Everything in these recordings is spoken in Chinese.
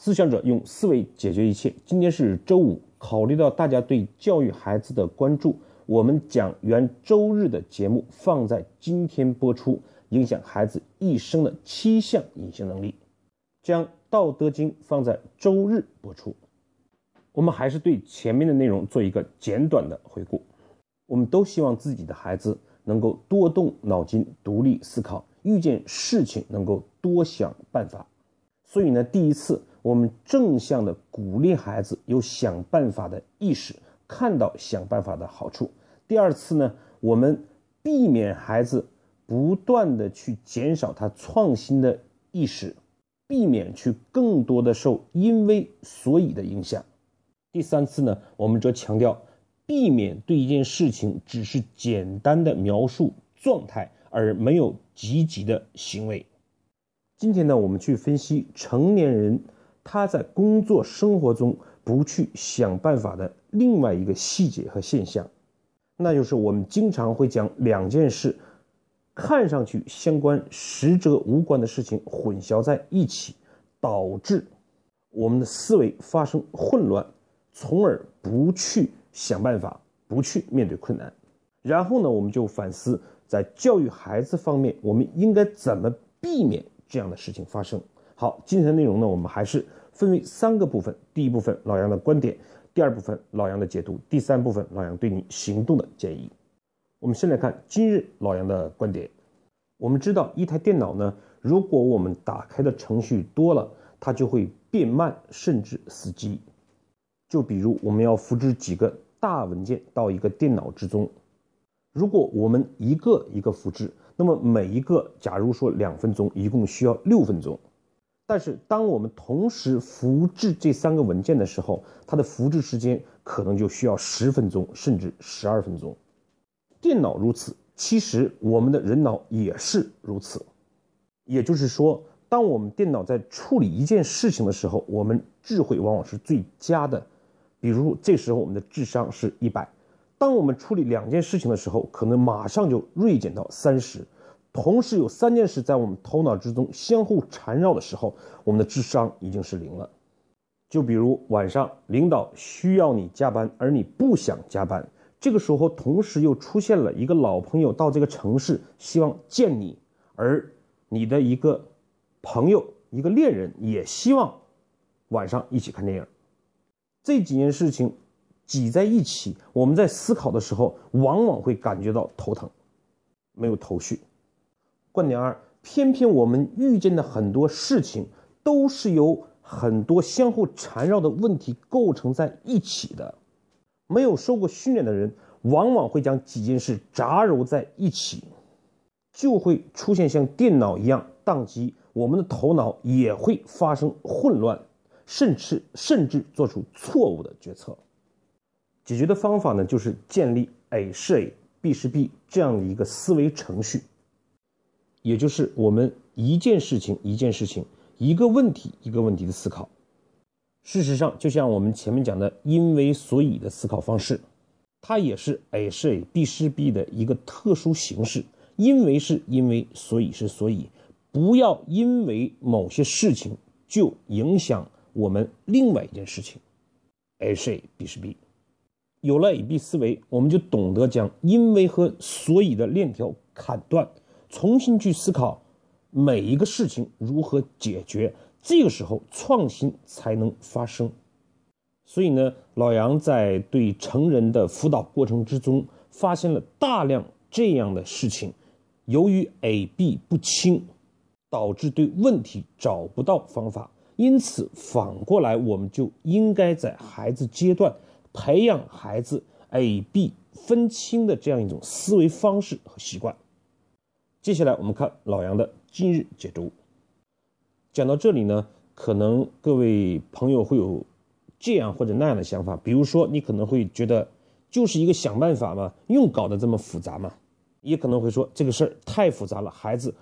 思想者用思维解决一切。今天是周五，考虑到大家对教育孩子的关注，我们将原周日的节目放在今天播出。影响孩子一生的七项隐形能力，将《道德经》放在周日播出。我们还是对前面的内容做一个简短的回顾。我们都希望自己的孩子能够多动脑筋、独立思考，遇见事情能够多想办法。所以呢，第一次我们正向的鼓励孩子有想办法的意识，看到想办法的好处。第二次呢，我们避免孩子。不断的去减少他创新的意识，避免去更多的受因为所以的影响。第三次呢，我们则强调避免对一件事情只是简单的描述状态，而没有积极的行为。今天呢，我们去分析成年人他在工作生活中不去想办法的另外一个细节和现象，那就是我们经常会将两件事。看上去相关实则无关的事情混淆在一起，导致我们的思维发生混乱，从而不去想办法，不去面对困难。然后呢，我们就反思在教育孩子方面，我们应该怎么避免这样的事情发生。好，今天的内容呢，我们还是分为三个部分：第一部分老杨的观点，第二部分老杨的解读，第三部分老杨对你行动的建议。我们先来看今日老杨的观点。我们知道，一台电脑呢，如果我们打开的程序多了，它就会变慢，甚至死机。就比如，我们要复制几个大文件到一个电脑之中，如果我们一个一个复制，那么每一个，假如说两分钟，一共需要六分钟。但是，当我们同时复制这三个文件的时候，它的复制时间可能就需要十分钟，甚至十二分钟。电脑如此，其实我们的人脑也是如此。也就是说，当我们电脑在处理一件事情的时候，我们智慧往往是最佳的。比如这时候我们的智商是一百，当我们处理两件事情的时候，可能马上就锐减到三十。同时有三件事在我们头脑之中相互缠绕的时候，我们的智商已经是零了。就比如晚上领导需要你加班，而你不想加班。这个时候，同时又出现了一个老朋友到这个城市，希望见你，而你的一个朋友、一个恋人也希望晚上一起看电影。这几件事情挤在一起，我们在思考的时候，往往会感觉到头疼，没有头绪。观点二：偏偏我们遇见的很多事情，都是由很多相互缠绕的问题构成在一起的。没有受过训练的人，往往会将几件事杂糅在一起，就会出现像电脑一样宕机。我们的头脑也会发生混乱，甚至甚至做出错误的决策。解决的方法呢，就是建立 A 是 A，B 是 B 这样的一个思维程序，也就是我们一件事情一件事情，一个问题一个问题的思考。事实上，就像我们前面讲的“因为所以”的思考方式，它也是 A 是 A，B 是 B 的一个特殊形式。因为是因为，所以是所以，不要因为某些事情就影响我们另外一件事情。A 是 A，B 是 B。有了 A B 思维，我们就懂得将因为和所以的链条砍断，重新去思考每一个事情如何解决。这个时候，创新才能发生。所以呢，老杨在对成人的辅导过程之中，发现了大量这样的事情。由于 A、B 不清，导致对问题找不到方法。因此，反过来，我们就应该在孩子阶段培养孩子 A、B 分清的这样一种思维方式和习惯。接下来，我们看老杨的今日解读。讲到这里呢，可能各位朋友会有这样或者那样的想法，比如说你可能会觉得就是一个想办法嘛，用搞得这么复杂嘛？也可能会说这个事儿太复杂了，孩子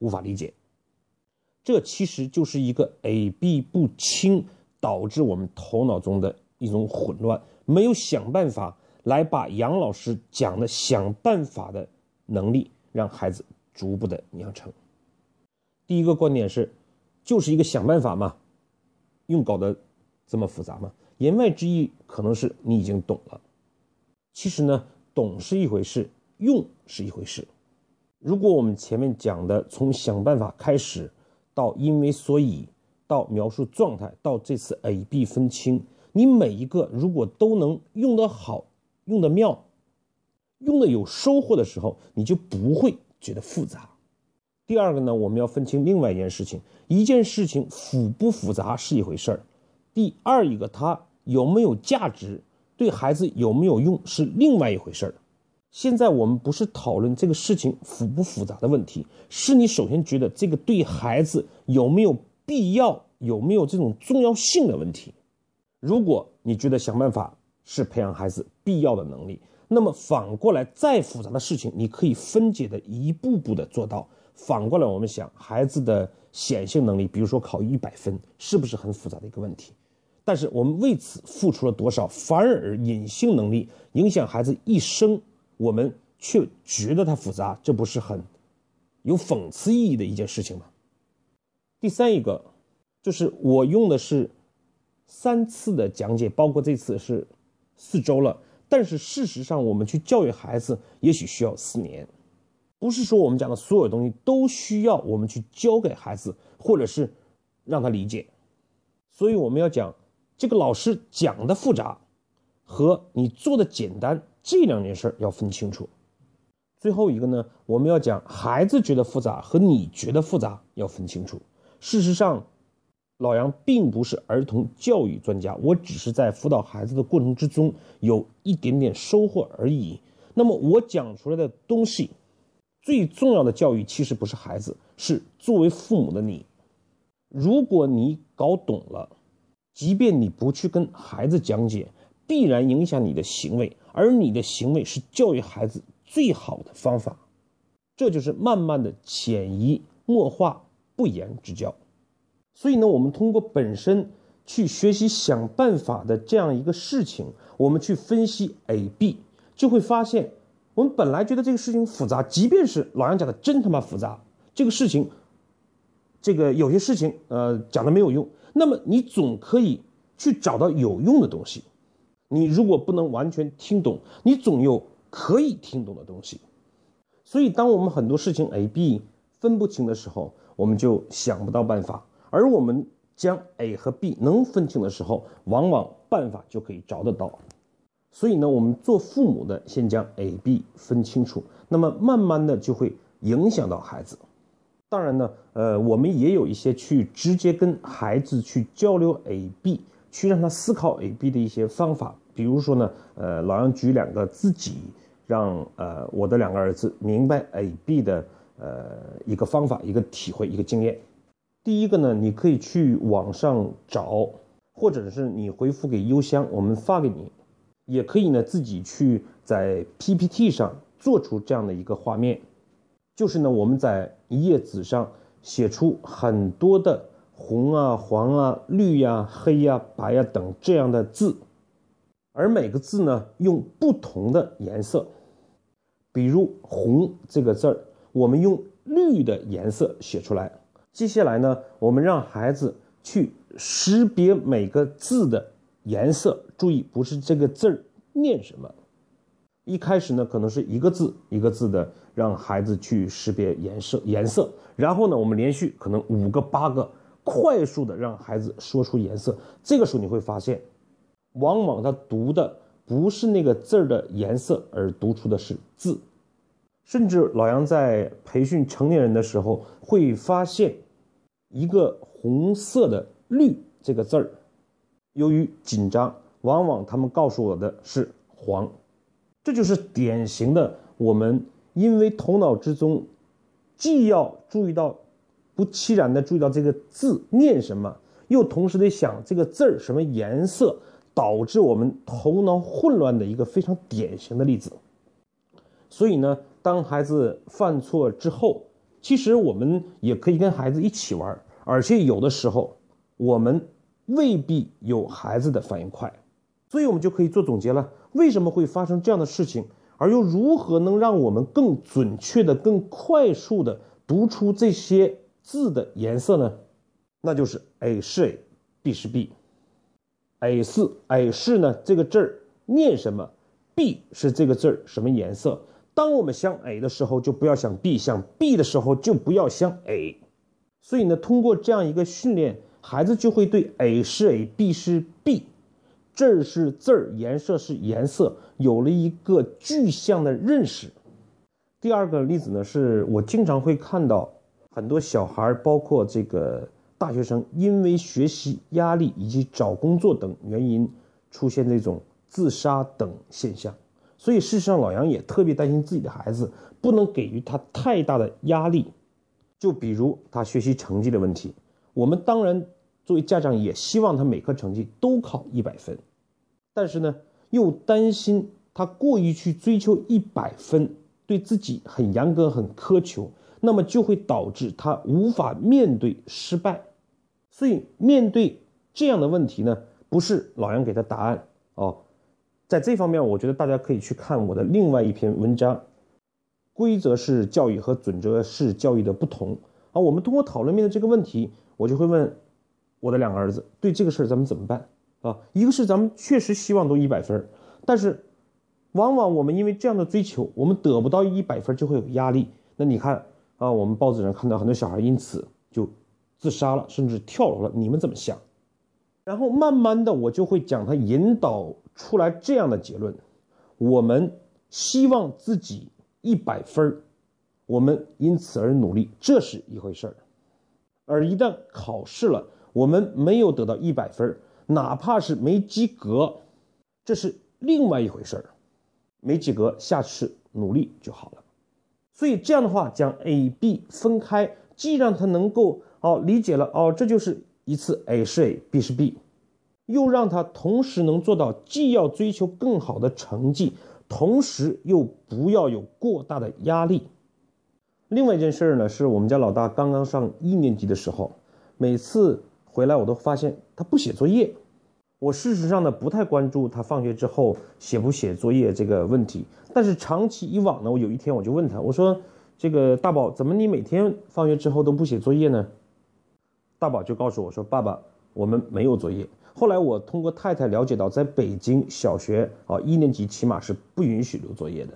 无法理解。这其实就是一个 A B 不清导致我们头脑中的一种混乱，没有想办法来把杨老师讲的想办法的能力让孩子逐步的养成。第一个观点是。就是一个想办法嘛，用搞得这么复杂吗？言外之意可能是你已经懂了。其实呢，懂是一回事，用是一回事。如果我们前面讲的从想办法开始，到因为所以，到描述状态，到这次 A B 分清，你每一个如果都能用得好，用得妙，用的有收获的时候，你就不会觉得复杂。第二个呢，我们要分清另外一件事情，一件事情复不复杂是一回事儿，第二一个它有没有价值，对孩子有没有用是另外一回事儿。现在我们不是讨论这个事情复不复杂的问题，是你首先觉得这个对孩子有没有必要，有没有这种重要性的问题。如果你觉得想办法是培养孩子必要的能力，那么反过来再复杂的事情，你可以分解的一步步的做到。反过来，我们想孩子的显性能力，比如说考一百分，是不是很复杂的一个问题？但是我们为此付出了多少，反而隐性能力影响孩子一生，我们却觉得它复杂，这不是很有讽刺意义的一件事情吗？第三一个，就是我用的是三次的讲解，包括这次是四周了，但是事实上我们去教育孩子，也许需要四年。不是说我们讲的所有东西都需要我们去教给孩子，或者是让他理解，所以我们要讲这个老师讲的复杂和你做的简单这两件事要分清楚。最后一个呢，我们要讲孩子觉得复杂和你觉得复杂要分清楚。事实上，老杨并不是儿童教育专家，我只是在辅导孩子的过程之中有一点点收获而已。那么我讲出来的东西。最重要的教育其实不是孩子，是作为父母的你。如果你搞懂了，即便你不去跟孩子讲解，必然影响你的行为，而你的行为是教育孩子最好的方法。这就是慢慢的潜移默化、不言之教。所以呢，我们通过本身去学习想办法的这样一个事情，我们去分析 A、B，就会发现。我们本来觉得这个事情复杂，即便是老杨讲的真他妈复杂，这个事情，这个有些事情，呃，讲的没有用，那么你总可以去找到有用的东西。你如果不能完全听懂，你总有可以听懂的东西。所以，当我们很多事情 A、B 分不清的时候，我们就想不到办法；而我们将 A 和 B 能分清的时候，往往办法就可以找得到。所以呢，我们做父母的先将 A、B 分清楚，那么慢慢的就会影响到孩子。当然呢，呃，我们也有一些去直接跟孩子去交流 A、B，去让他思考 A、B 的一些方法。比如说呢，呃，老杨举两个自己让呃我的两个儿子明白 A、B 的呃一个方法、一个体会、一个经验。第一个呢，你可以去网上找，或者是你回复给邮箱，我们发给你。也可以呢，自己去在 PPT 上做出这样的一个画面，就是呢，我们在一页纸上写出很多的红啊、黄啊、绿呀、黑呀、白呀等这样的字，而每个字呢用不同的颜色，比如红这个字儿，我们用绿的颜色写出来。接下来呢，我们让孩子去识别每个字的。颜色，注意不是这个字儿念什么。一开始呢，可能是一个字一个字的让孩子去识别颜色颜色，然后呢，我们连续可能五个八个，快速的让孩子说出颜色。这个时候你会发现，往往他读的不是那个字儿的颜色，而读出的是字。甚至老杨在培训成年人的时候，会发现一个红色的“绿”这个字儿。由于紧张，往往他们告诉我的是黄，这就是典型的我们因为头脑之中既要注意到不期然的注意到这个字念什么，又同时得想这个字儿什么颜色，导致我们头脑混乱的一个非常典型的例子。所以呢，当孩子犯错之后，其实我们也可以跟孩子一起玩，而且有的时候我们。未必有孩子的反应快，所以我们就可以做总结了。为什么会发生这样的事情？而又如何能让我们更准确的、更快速的读出这些字的颜色呢？那就是 A 是 A，，B 是 B，A 四 A 是呢这个字儿念什么？B 是这个字儿什么颜色？当我们想 A 的时候，就不要想 B；想 B 的时候，就不要想 A。所以呢，通过这样一个训练，孩子就会对 A 是 A，B 是 B，字儿是字儿，颜色是颜色，有了一个具象的认识。第二个例子呢，是我经常会看到很多小孩，包括这个大学生，因为学习压力以及找工作等原因，出现这种自杀等现象。所以，事实上，老杨也特别担心自己的孩子，不能给予他太大的压力。就比如他学习成绩的问题，我们当然作为家长也希望他每科成绩都考一百分，但是呢，又担心他过于去追求一百分。对自己很严格、很苛求，那么就会导致他无法面对失败。所以面对这样的问题呢，不是老杨给的答案哦。在这方面，我觉得大家可以去看我的另外一篇文章，《规则式教育和准则式教育的不同》啊。我们通过讨论面对这个问题，我就会问我的两个儿子：对这个事儿咱们怎么办啊？一个是咱们确实希望都一百分，但是。往往我们因为这样的追求，我们得不到一百分就会有压力。那你看啊，我们报纸上看到很多小孩因此就自杀了，甚至跳楼了。你们怎么想？然后慢慢的，我就会讲他引导出来这样的结论：我们希望自己一百分我们因此而努力，这是一回事儿。而一旦考试了，我们没有得到一百分哪怕是没及格，这是另外一回事儿。没及格，下次努力就好了。所以这样的话，将 A、B 分开，既让他能够哦理解了哦，这就是一次 A 是 A，B 是 B，又让他同时能做到既要追求更好的成绩，同时又不要有过大的压力。另外一件事呢，是我们家老大刚刚上一年级的时候，每次回来我都发现他不写作业。我事实上呢不太关注他放学之后写不写作业这个问题，但是长期以往呢，我有一天我就问他，我说：“这个大宝，怎么你每天放学之后都不写作业呢？”大宝就告诉我说：“爸爸，我们没有作业。”后来我通过太太了解到，在北京小学啊一年级起码是不允许留作业的，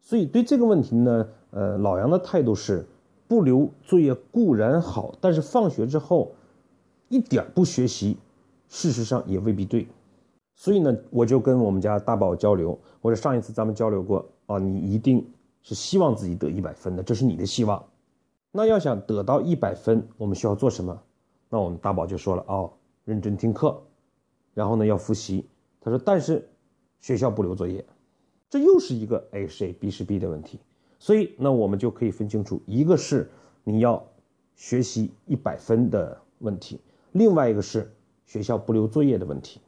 所以对这个问题呢，呃，老杨的态度是不留作业固然好，但是放学之后一点不学习。事实上也未必对，所以呢，我就跟我们家大宝交流。我说上一次咱们交流过啊，你一定是希望自己得一百分的，这是你的希望。那要想得到一百分，我们需要做什么？那我们大宝就说了哦，认真听课，然后呢要复习。他说，但是学校不留作业，这又是一个 A 是 A，B 是 B 的问题。所以那我们就可以分清楚，一个是你要学习一百分的问题，另外一个是。学校不留作业的问题，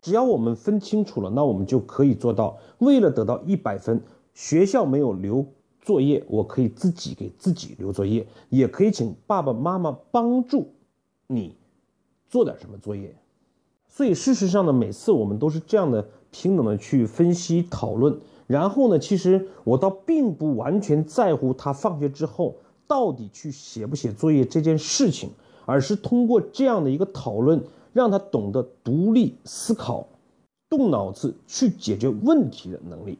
只要我们分清楚了，那我们就可以做到。为了得到一百分，学校没有留作业，我可以自己给自己留作业，也可以请爸爸妈妈帮助你做点什么作业。所以事实上呢，每次我们都是这样的平等的去分析讨论。然后呢，其实我倒并不完全在乎他放学之后到底去写不写作业这件事情，而是通过这样的一个讨论。让他懂得独立思考、动脑子去解决问题的能力。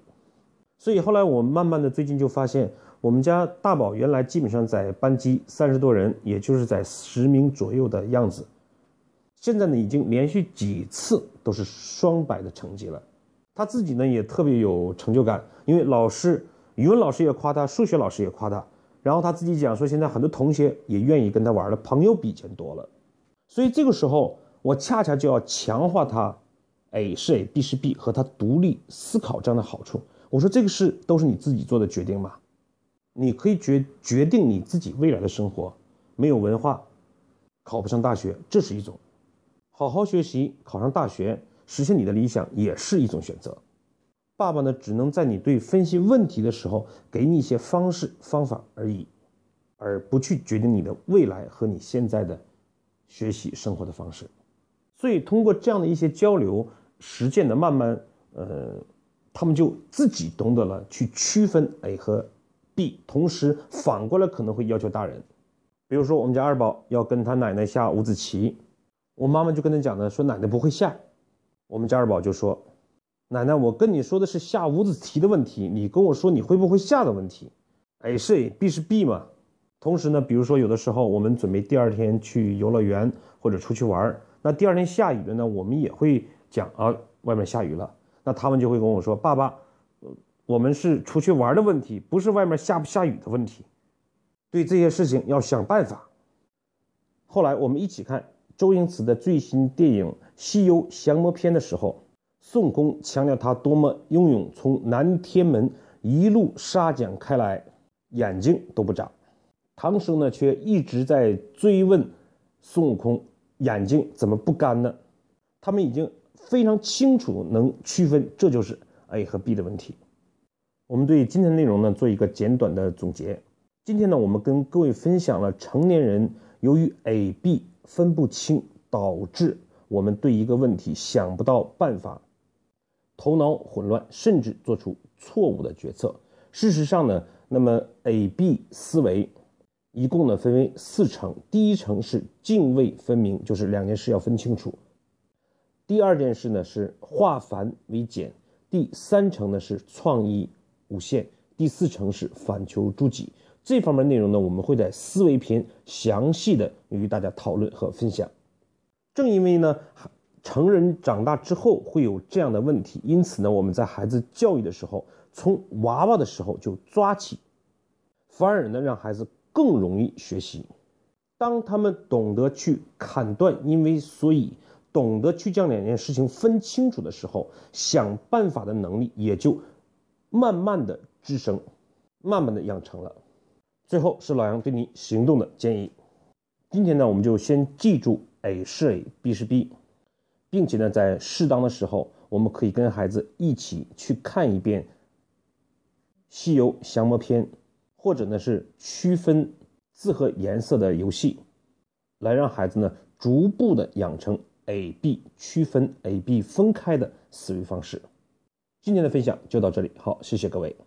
所以后来我慢慢的最近就发现，我们家大宝原来基本上在班级三十多人，也就是在十名左右的样子。现在呢，已经连续几次都是双百的成绩了。他自己呢也特别有成就感，因为老师语文老师也夸他，数学老师也夸他。然后他自己讲说，现在很多同学也愿意跟他玩了，朋友比以前多了。所以这个时候。我恰恰就要强化他，A 是 A，B 是 B 和他独立思考这样的好处。我说这个事都是你自己做的决定嘛，你可以决决定你自己未来的生活。没有文化，考不上大学，这是一种；好好学习，考上大学，实现你的理想，也是一种选择。爸爸呢，只能在你对分析问题的时候，给你一些方式方法而已，而不去决定你的未来和你现在的学习生活的方式。所以，通过这样的一些交流、实践的慢慢，呃，他们就自己懂得了去区分 A 和 B，同时反过来可能会要求大人，比如说我们家二宝要跟他奶奶下五子棋，我妈妈就跟他讲呢，说奶奶不会下。我们家二宝就说，奶奶，我跟你说的是下五子棋的问题，你跟我说你会不会下的问题。A 是 A，B 是 B 嘛。同时呢，比如说有的时候我们准备第二天去游乐园或者出去玩，那第二天下雨了呢，我们也会讲啊，外面下雨了，那他们就会跟我说，爸爸，我们是出去玩的问题，不是外面下不下雨的问题。对这些事情要想办法。后来我们一起看周星驰的最新电影《西游降魔篇》的时候，孙悟空强调他多么英勇，从南天门一路杀将开来，眼睛都不眨。唐僧呢，却一直在追问孙悟空眼睛怎么不干呢？他们已经非常清楚能区分，这就是 A 和 B 的问题。我们对今天的内容呢做一个简短的总结。今天呢，我们跟各位分享了成年人由于 A、B 分不清，导致我们对一个问题想不到办法，头脑混乱，甚至做出错误的决策。事实上呢，那么 A、B 思维一共呢分为四层，第一层是泾渭分明，就是两件事要分清楚；第二件事呢是化繁为简；第三层呢是创意无限；第四层是反求诸己。这方面内容呢，我们会在思维篇详细的与大家讨论和分享。正因为呢，成人长大之后会有这样的问题，因此呢，我们在孩子教育的时候，从娃娃的时候就抓起，反而呢，让孩子更容易学习。当他们懂得去砍断因为所以，懂得去将两件事情分清楚的时候，想办法的能力也就慢慢的滋生，慢慢的养成了。最后是老杨对你行动的建议。今天呢，我们就先记住 A 是 A，B 是 B，并且呢，在适当的时候，我们可以跟孩子一起去看一遍《西游降魔篇》，或者呢是区分字和颜色的游戏，来让孩子呢逐步的养成 A、B 区分、A、B 分开的思维方式。今天的分享就到这里，好，谢谢各位。